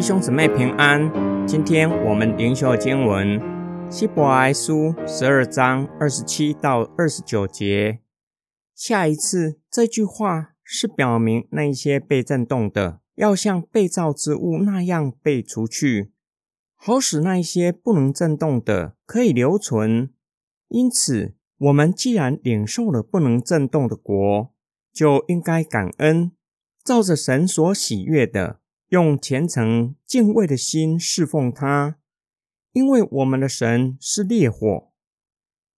弟兄姊妹平安。今天我们灵修经文希伯来书十二章二十七到二十九节。下一次这句话是表明那一些被震动的，要像被造之物那样被除去，好使那一些不能震动的可以留存。因此，我们既然领受了不能震动的国，就应该感恩，照着神所喜悦的。用虔诚敬畏的心侍奉他，因为我们的神是烈火。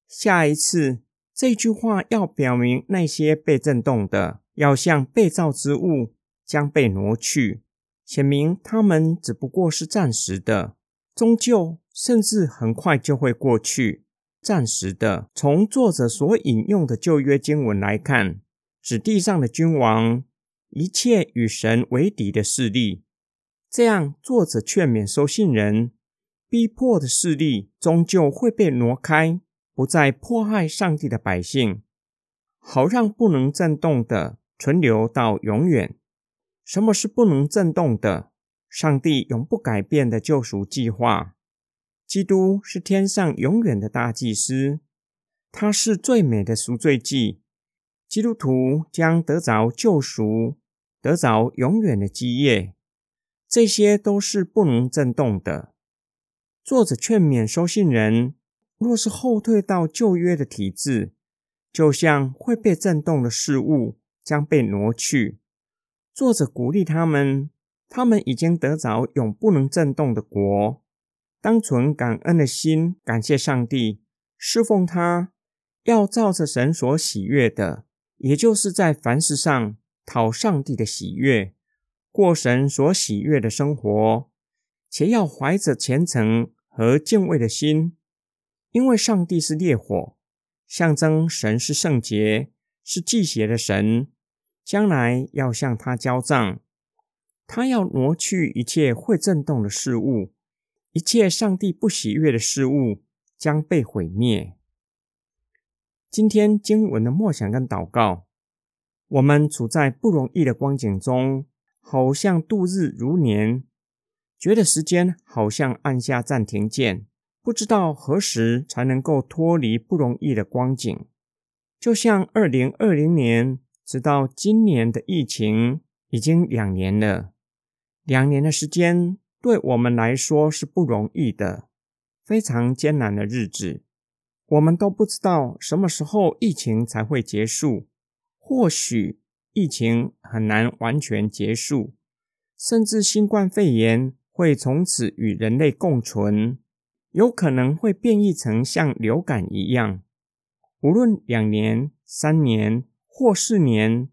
下一次这句话要表明那些被震动的，要像被造之物将被挪去，显明他们只不过是暂时的，终究甚至很快就会过去。暂时的，从作者所引用的旧约经文来看，指地上的君王。一切与神为敌的势力，这样作者劝勉收信人，逼迫的势力终究会被挪开，不再迫害上帝的百姓，好让不能震动的存留到永远。什么是不能震动的？上帝永不改变的救赎计划。基督是天上永远的大祭司，他是最美的赎罪祭。基督徒将得着救赎。得着永远的基业，这些都是不能震动的。作者劝勉收信人，若是后退到旧约的体制，就像会被震动的事物将被挪去。作者鼓励他们，他们已经得着永不能震动的国，当存感恩的心，感谢上帝，侍奉他，要照着神所喜悦的，也就是在凡事上。讨上帝的喜悦，过神所喜悦的生活，且要怀着虔诚和敬畏的心，因为上帝是烈火，象征神是圣洁，是祭邪的神，将来要向他交账。他要挪去一切会震动的事物，一切上帝不喜悦的事物将被毁灭。今天经文的默想跟祷告。我们处在不容易的光景中，好像度日如年，觉得时间好像按下暂停键，不知道何时才能够脱离不容易的光景。就像二零二零年，直到今年的疫情已经两年了，两年的时间对我们来说是不容易的，非常艰难的日子。我们都不知道什么时候疫情才会结束。或许疫情很难完全结束，甚至新冠肺炎会从此与人类共存，有可能会变异成像流感一样。无论两年、三年或四年，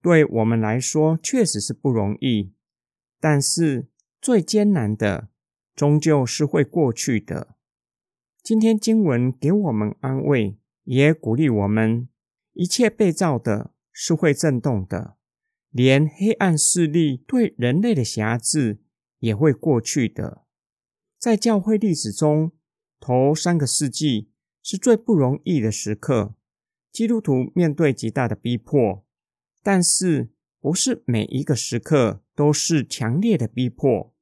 对我们来说确实是不容易。但是最艰难的，终究是会过去的。今天经文给我们安慰，也鼓励我们。一切被造的是会震动的，连黑暗势力对人类的辖制也会过去的。在教会历史中，头三个世纪是最不容易的时刻，基督徒面对极大的逼迫。但是，不是每一个时刻都是强烈的逼迫，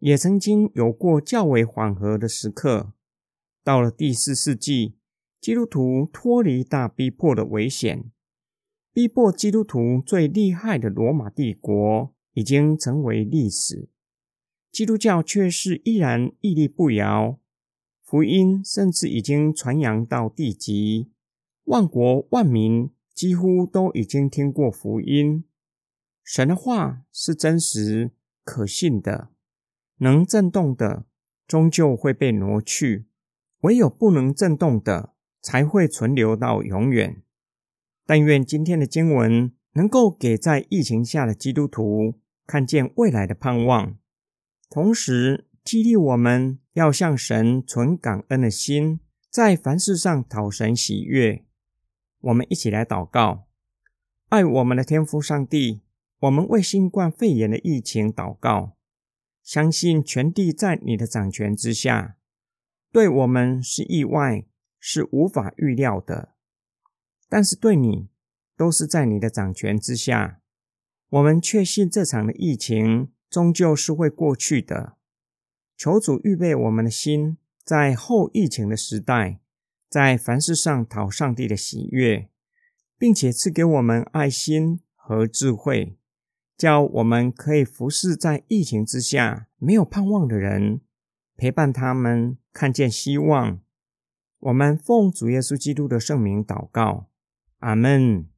也曾经有过较为缓和的时刻。到了第四世纪。基督徒脱离大逼迫的危险，逼迫基督徒最厉害的罗马帝国已经成为历史，基督教却是依然屹立不摇，福音甚至已经传扬到地极，万国万民几乎都已经听过福音。神的话是真实可信的，能震动的终究会被挪去，唯有不能震动的。才会存留到永远。但愿今天的经文能够给在疫情下的基督徒看见未来的盼望，同时激励我们要向神存感恩的心，在凡事上讨神喜悦。我们一起来祷告：爱我们的天父上帝，我们为新冠肺炎的疫情祷告，相信全地在你的掌权之下，对我们是意外。是无法预料的，但是对你都是在你的掌权之下。我们确信这场的疫情终究是会过去的。求主预备我们的心，在后疫情的时代，在凡事上讨上帝的喜悦，并且赐给我们爱心和智慧，叫我们可以服侍在疫情之下没有盼望的人，陪伴他们看见希望。我们奉主耶稣基督的圣名祷告，阿门。